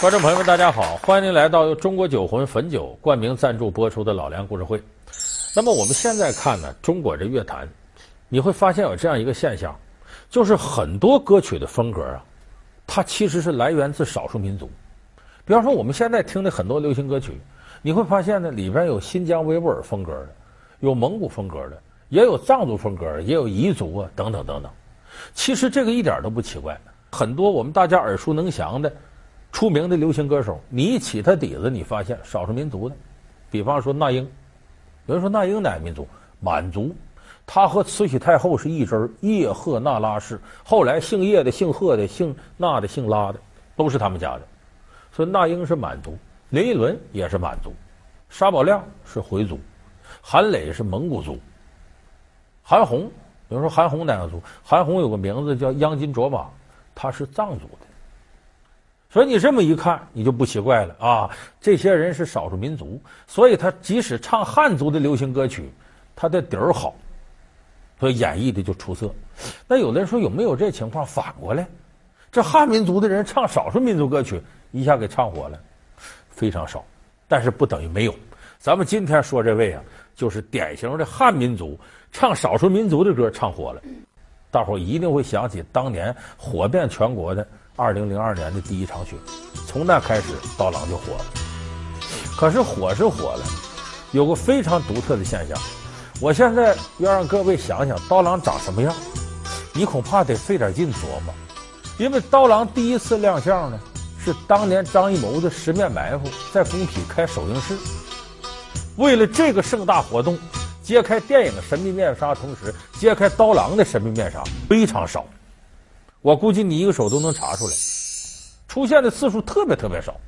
观众朋友们，大家好，欢迎您来到由中国酒魂汾酒冠名赞助播出的《老梁故事会》。那么我们现在看呢，中国这乐坛，你会发现有这样一个现象，就是很多歌曲的风格啊，它其实是来源自少数民族。比方说，我们现在听的很多流行歌曲，你会发现呢，里边有新疆维吾尔风格的，有蒙古风格的，也有藏族风格的，也有彝族啊，等等等等。其实这个一点都不奇怪，很多我们大家耳熟能详的。出名的流行歌手，你一起他底子，你发现少数民族的，比方说那英，有人说那英哪个民族？满族，他和慈禧太后是一支儿，叶赫那拉氏。后来姓叶的、姓赫的、姓那的、姓拉的，都是他们家的。所以那英是满族，林依轮也是满族，沙宝亮是回族，韩磊是蒙古族，韩红，有人说韩红哪个族？韩红有个名字叫央金卓玛，他是藏族的。所以你这么一看，你就不奇怪了啊！这些人是少数民族，所以他即使唱汉族的流行歌曲，他的底儿好，所以演绎的就出色。那有的人说有没有这情况？反过来，这汉民族的人唱少数民族歌曲，一下给唱火了，非常少，但是不等于没有。咱们今天说这位啊，就是典型的汉民族唱少数民族的歌唱火了，大伙一定会想起当年火遍全国的。二零零二年的第一场雪，从那开始刀郎就火了。可是火是火了，有个非常独特的现象。我现在要让各位想想刀郎长什么样，你恐怕得费点劲琢磨。因为刀郎第一次亮相呢，是当年张艺谋的《十面埋伏》在工体开首映式。为了这个盛大活动，揭开电影《神秘面纱》同时揭开刀郎的《神秘面纱》非常少。我估计你一个手都能查出来，出现的次数特别特别少，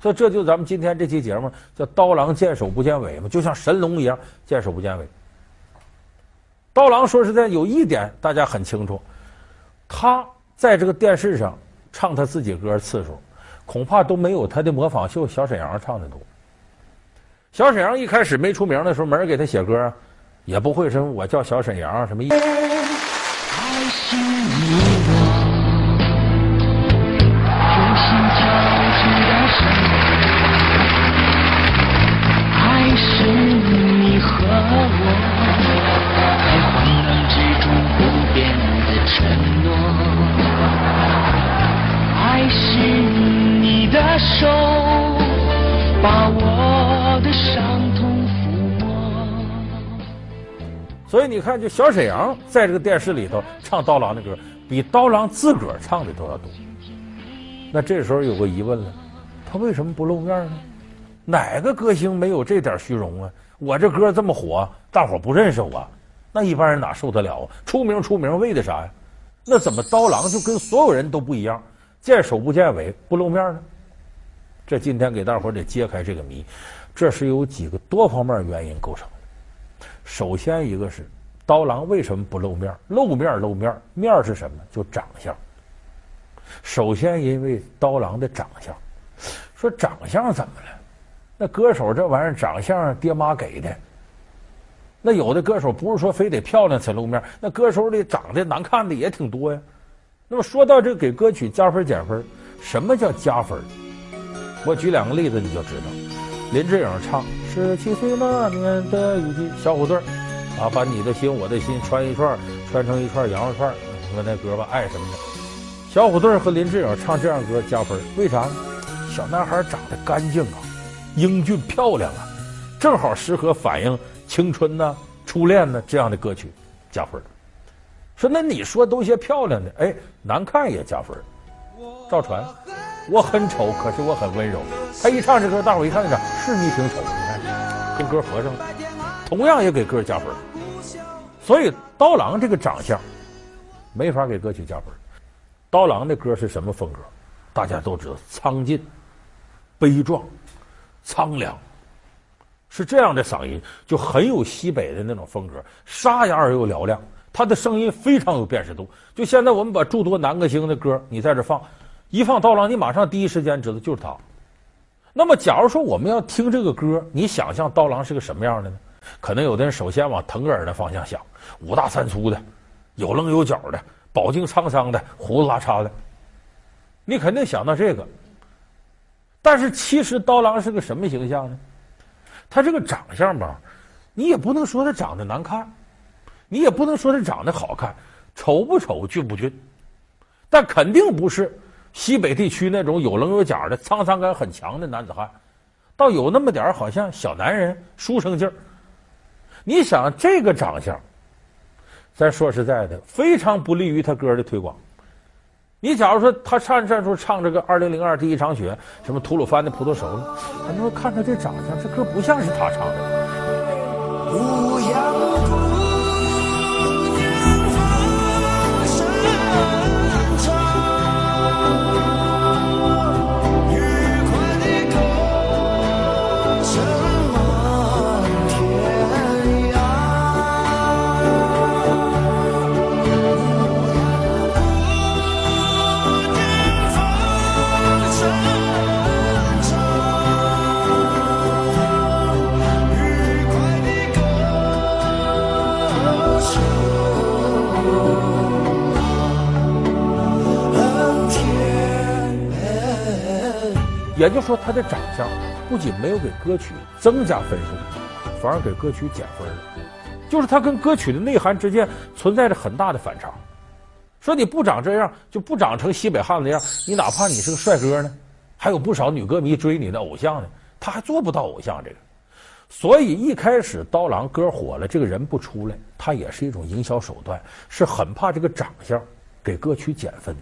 所以这就咱们今天这期节目叫“刀郎见首不见尾”嘛，就像神龙一样见首不见尾。刀郎说实在有一点大家很清楚，他在这个电视上唱他自己歌次数，恐怕都没有他的模仿秀小沈阳唱的多。小沈阳一开始没出名的时候，没人给他写歌，也不会什么我叫小沈阳什么手把我的伤痛抚摸所以你看，就小沈阳在这个电视里头唱刀郎的歌，比刀郎自个儿唱的都要多。那这时候有个疑问了，他为什么不露面呢？哪个歌星没有这点虚荣啊？我这歌这么火，大伙不认识我，那一般人哪受得了啊？出名出名为的啥呀？那怎么刀郎就跟所有人都不一样，见首不见尾，不露面呢？这今天给大伙得揭开这个谜，这是由几个多方面原因构成的。首先一个是刀郎为什么不露面？露面露面，面是什么？就长相。首先因为刀郎的长相，说长相怎么了？那歌手这玩意儿长相爹妈给的。那有的歌手不是说非得漂亮才露面，那歌手里长得难看的也挺多呀。那么说到这给歌曲加分减分，什么叫加分？我举两个例子你就知道。林志颖唱。十七岁那年的雨季，小虎队啊，把你的心我的心穿一串，穿成一串羊肉串。你说那歌吧，爱什么的。小虎队和林志颖唱这样歌加分，为啥呢？小男孩长得干净啊，英俊漂亮啊，正好适合反映青春呐、初恋呢这样的歌曲，加分。说那你说都些漂亮的，哎，难看也加分。赵传，我很丑，可是我很温柔。他一唱这歌，大伙一看啥？是你挺丑。你看跟歌合上了，同样也给歌加分，所以刀郎这个长相没法给歌曲加分。刀郎的歌是什么风格？大家都知道，苍劲、悲壮、苍凉，是这样的嗓音，就很有西北的那种风格，沙哑而又嘹亮。他的声音非常有辨识度。就现在我们把诸多男歌星的歌你在这放，一放刀郎，你马上第一时间知道就是他。那么，假如说我们要听这个歌，你想象刀郎是个什么样的呢？可能有的人首先往腾格尔的方向想，五大三粗的，有棱有角的，饱经沧桑的，胡子拉碴的。你肯定想到这个。但是其实刀郎是个什么形象呢？他这个长相吧，你也不能说他长得难看，你也不能说他长得好看，丑不丑，俊不俊，但肯定不是西北地区那种有棱有角的沧桑感很强的男子汉，倒有那么点好像小男人书生劲儿。你想这个长相，咱说实在的，非常不利于他歌的推广。你假如说他唱这时候唱这个二零零二第一场雪，什么吐鲁番的葡萄熟了，咱们说看他这长相，这歌不像是他唱的。也就是说，他的长相不仅没有给歌曲增加分数，反而给歌曲减分了。就是他跟歌曲的内涵之间存在着很大的反差。说你不长这样，就不长成西北汉子样，你哪怕你是个帅哥呢，还有不少女歌迷追你的偶像呢，他还做不到偶像这个。所以一开始刀郎歌火了，这个人不出来，他也是一种营销手段，是很怕这个长相给歌曲减分。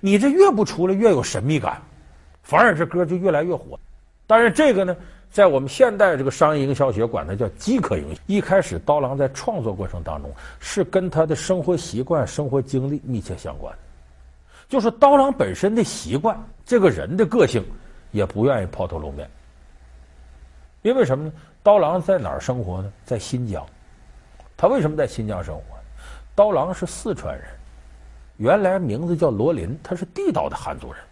你这越不出来，越有神秘感。反而这歌就越来越火，当然这个呢，在我们现代这个商业营销学管它叫饥渴营销。一开始刀郎在创作过程当中是跟他的生活习惯、生活经历密切相关的，就是刀郎本身的习惯，这个人的个性也不愿意抛头露面。因为什么呢？刀郎在哪儿生活呢？在新疆。他为什么在新疆生活？刀郎是四川人，原来名字叫罗林，他是地道的汉族人。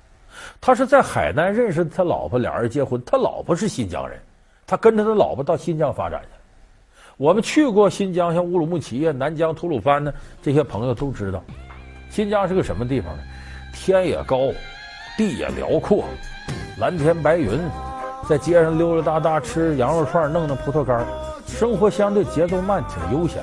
他是在海南认识他老婆，俩人结婚。他老婆是新疆人，他跟着他老婆到新疆发展去。我们去过新疆，像乌鲁木齐啊、南疆、吐鲁番呢，这些朋友都知道，新疆是个什么地方呢？天也高，地也辽阔，蓝天白云，在街上溜溜达达吃羊肉串，弄弄葡萄干，生活相对节奏慢，挺悠闲。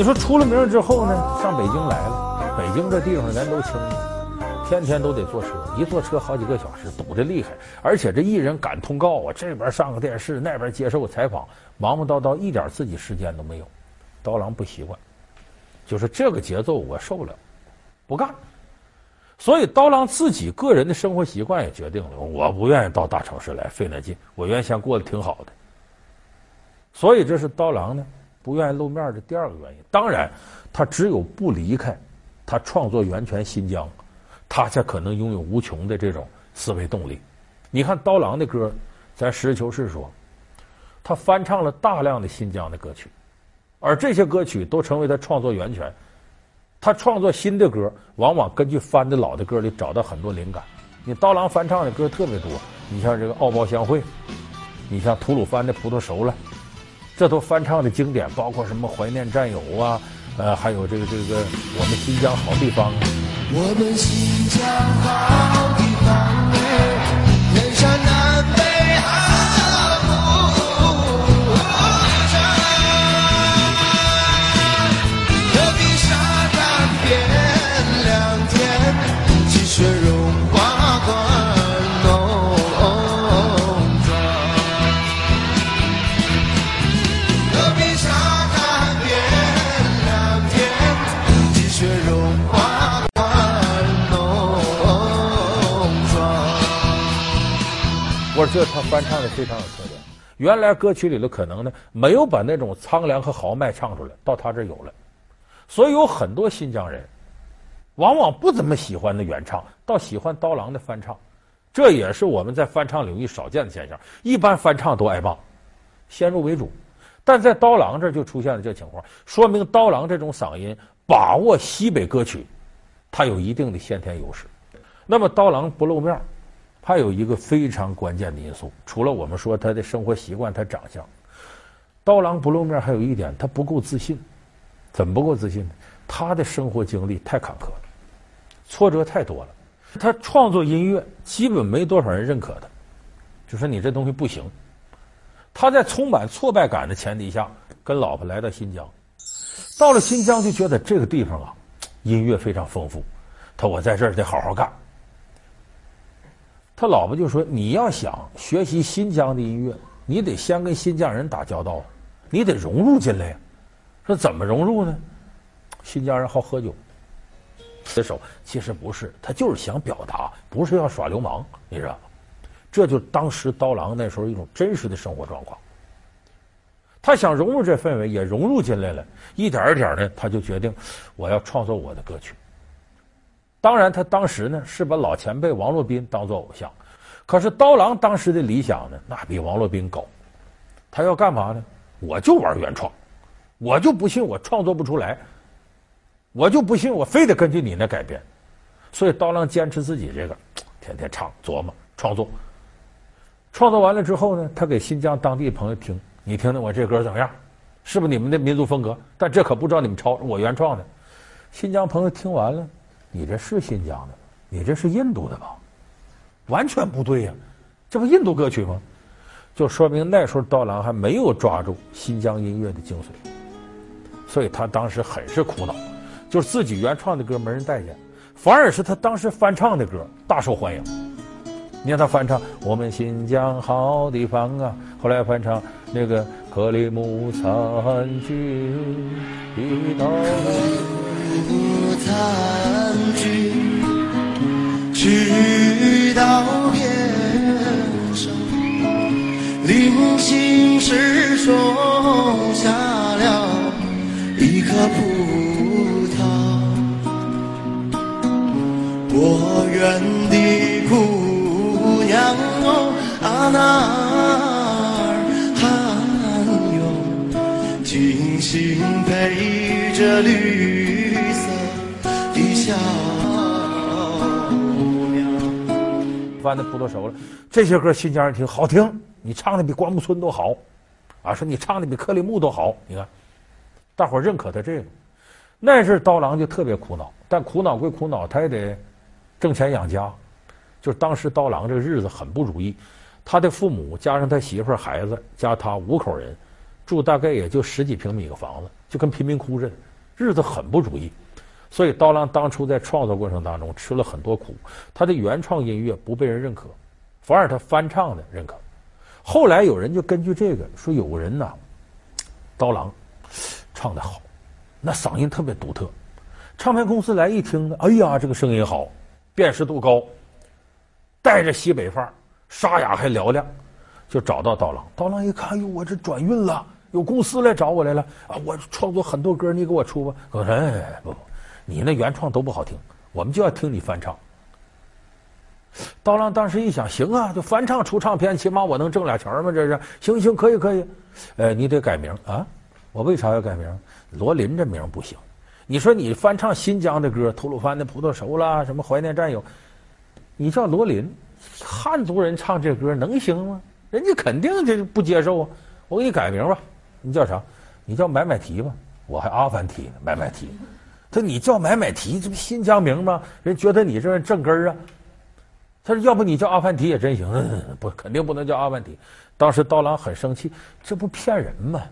你说出了名之后呢，上北京来了。北京这地方咱都清楚，天天都得坐车，一坐车好几个小时，堵得厉害。而且这艺人赶通告啊，这边上个电视，那边接受采访，忙忙叨叨，一点自己时间都没有。刀郎不习惯，就是这个节奏我受不了，不干。所以刀郎自己个人的生活习惯也决定了，我不愿意到大城市来费那劲，我原先过得挺好的。所以这是刀郎呢。不愿意露面的第二个原因，当然，他只有不离开他创作源泉新疆，他才可能拥有无穷的这种思维动力。你看刀郎的歌，咱实事求是说，他翻唱了大量的新疆的歌曲，而这些歌曲都成为他创作源泉。他创作新的歌，往往根据翻的老的歌里找到很多灵感。你刀郎翻唱的歌特别多，你像这个《敖包相会》，你像吐鲁番的《葡萄熟了》。这都翻唱的经典，包括什么怀念战友啊，呃，还有这个这个我们新疆好地方啊。我们新疆好地方哎，天山南北我说这他翻唱的非常有特点。原来歌曲里头可能呢没有把那种苍凉和豪迈唱出来，到他这有了。所以有很多新疆人，往往不怎么喜欢的原唱，倒喜欢刀郎的翻唱，这也是我们在翻唱领域少见的现象。一般翻唱都爱骂，先入为主，但在刀郎这就出现了这情况，说明刀郎这种嗓音把握西北歌曲，他有一定的先天优势。那么刀郎不露面，还有一个非常关键的因素，除了我们说他的生活习惯、他长相，刀郎不露面还有一点，他不够自信。怎么不够自信呢？他的生活经历太坎坷了，挫折太多了。他创作音乐基本没多少人认可他，就说你这东西不行。他在充满挫败感的前提下，跟老婆来到新疆，到了新疆就觉得这个地方啊，音乐非常丰富。他我在这儿得好好干。他老婆就说：“你要想学习新疆的音乐，你得先跟新疆人打交道，你得融入进来呀。”说怎么融入呢？新疆人好喝酒，这首其实不是，他就是想表达，不是要耍流氓，你知道？这就当时刀郎那时候一种真实的生活状况。他想融入这氛围，也融入进来了，一点一点的，他就决定我要创作我的歌曲。当然，他当时呢是把老前辈王洛宾当做偶像，可是刀郎当时的理想呢，那比王洛宾高。他要干嘛呢？我就玩原创。我就不信我创作不出来，我就不信我非得根据你那改编，所以刀郎坚持自己这个，天天唱琢磨创作。创作完了之后呢，他给新疆当地朋友听，你听听我这歌怎么样？是不是你们的民族风格？但这可不知道你们抄，我原创的。新疆朋友听完了，你这是新疆的，你这是印度的吧？完全不对呀，这不印度歌曲吗？就说明那时候刀郎还没有抓住新疆音乐的精髓。所以他当时很是苦恼，就是自己原创的歌没人待见，反而是他当时翻唱的歌大受欢迎。你看他翻唱《我们新疆好地方》啊，后来翻唱那个《克里木残局》，一道残局，直到边上，临行时种下了。一颗葡萄，果园的姑娘哦，阿娜尔罕有精心陪着绿翻的葡萄熟了，这些歌新疆人听好听，你唱的比关牧村都好，啊，说你唱的比克里木都好，你看。大伙认可他这个，那阵刀郎就特别苦恼，但苦恼归苦恼，他也得挣钱养家。就是当时刀郎这个日子很不如意，他的父母加上他媳妇、孩子加他五口人，住大概也就十几平米个房子，就跟贫民窟似的，日子很不如意。所以刀郎当初在创作过程当中吃了很多苦，他的原创音乐不被人认可，反而他翻唱的认可。后来有人就根据这个说，有个人呐，刀郎。唱得好，那嗓音特别独特。唱片公司来一听呢，哎呀，这个声音好，辨识度高，带着西北范儿，沙哑还嘹亮，就找到刀郎。刀郎一看，哟，我这转运了，有公司来找我来了啊！我创作很多歌，你给我出吧。我说，哎，不不，你那原创都不好听，我们就要听你翻唱。刀郎当时一想，行啊，就翻唱出唱片，起码我能挣俩钱嘛，这是行行，可以可以。呃，你得改名啊。我为啥要改名？罗林这名不行。你说你翻唱新疆的歌，吐鲁番的葡萄熟了，什么怀念战友，你叫罗林，汉族人唱这歌能行吗？人家肯定就不接受啊。我给你改名吧，你叫啥？你叫买买提吧。我还阿凡提呢，买买提。他说你叫买买提，这不新疆名吗？人觉得你这正根儿啊。他说要不你叫阿凡提也真行。不，肯定不能叫阿凡提。当时刀郎很生气，这不骗人吗？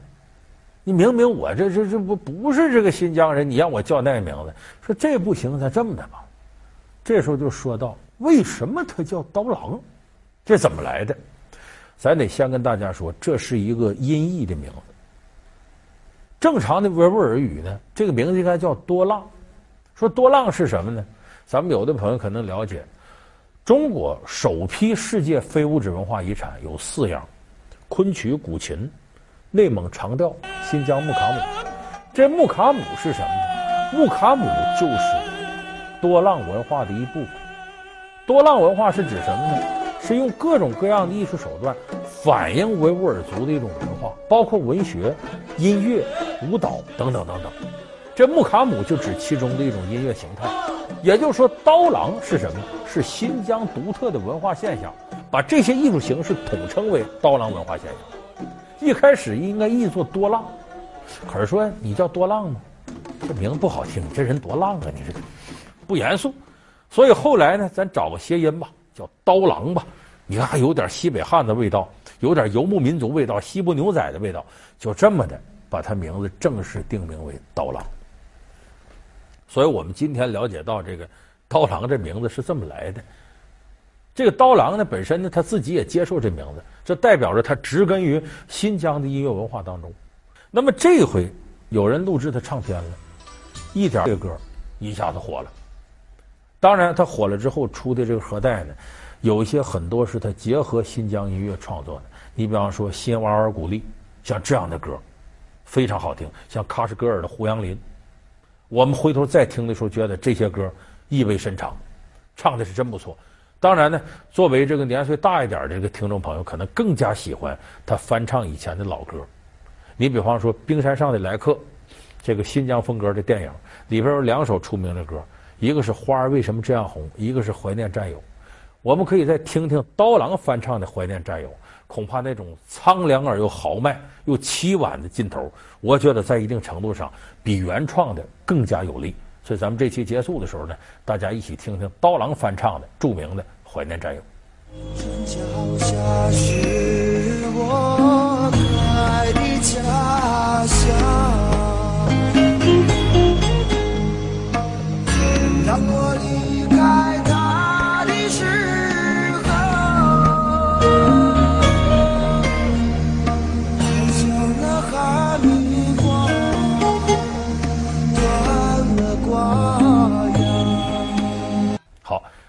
你明明我这这这不不是这个新疆人，你让我叫那名字，说这不行，咱这么的吧。这时候就说到为什么他叫刀郎，这怎么来的？咱得先跟大家说，这是一个音译的名字。正常的维吾尔语呢，这个名字应该叫多浪。说多浪是什么呢？咱们有的朋友可能了解，中国首批世界非物质文化遗产有四样：昆曲、古琴。内蒙长调、新疆木卡姆，这木卡姆是什么呢？木卡姆就是多浪文化的一部分。多浪文化是指什么呢？是用各种各样的艺术手段反映维吾尔族的一种文化，包括文学、音乐、舞蹈等等等等。这木卡姆就指其中的一种音乐形态。也就是说，刀郎是什么？是新疆独特的文化现象，把这些艺术形式统称为刀郎文化现象。一开始应该译作多浪。可是说你叫多浪吗？这名字不好听，这人多浪啊！你这不严肃，所以后来呢，咱找个谐音吧，叫刀郎吧。你看还有点西北汉的味道，有点游牧民族味道，西部牛仔的味道，就这么的把他名字正式定名为刀郎。所以我们今天了解到这个刀郎这名字是这么来的。这个刀郎呢，本身呢他自己也接受这名字，这代表着他植根于新疆的音乐文化当中。那么这回有人录制他唱片了，一点这歌一下子火了。当然，他火了之后出的这个盒带呢，有一些很多是他结合新疆音乐创作的。你比方说《新瓦尔古丽》，像这样的歌非常好听，像喀什噶尔的《胡杨林》，我们回头再听的时候，觉得这些歌意味深长，唱的是真不错。当然呢，作为这个年岁大一点的这个听众朋友，可能更加喜欢他翻唱以前的老歌。你比方说《冰山上的来客》，这个新疆风格的电影里边有两首出名的歌，一个是《花儿为什么这样红》，一个是《怀念战友》。我们可以再听听刀郎翻唱的《怀念战友》，恐怕那种苍凉而又豪迈又凄婉的劲头，我觉得在一定程度上比原创的更加有力。所以咱们这期结束的时候呢，大家一起听听刀郎翻唱的著名的《怀念战友》。家乡，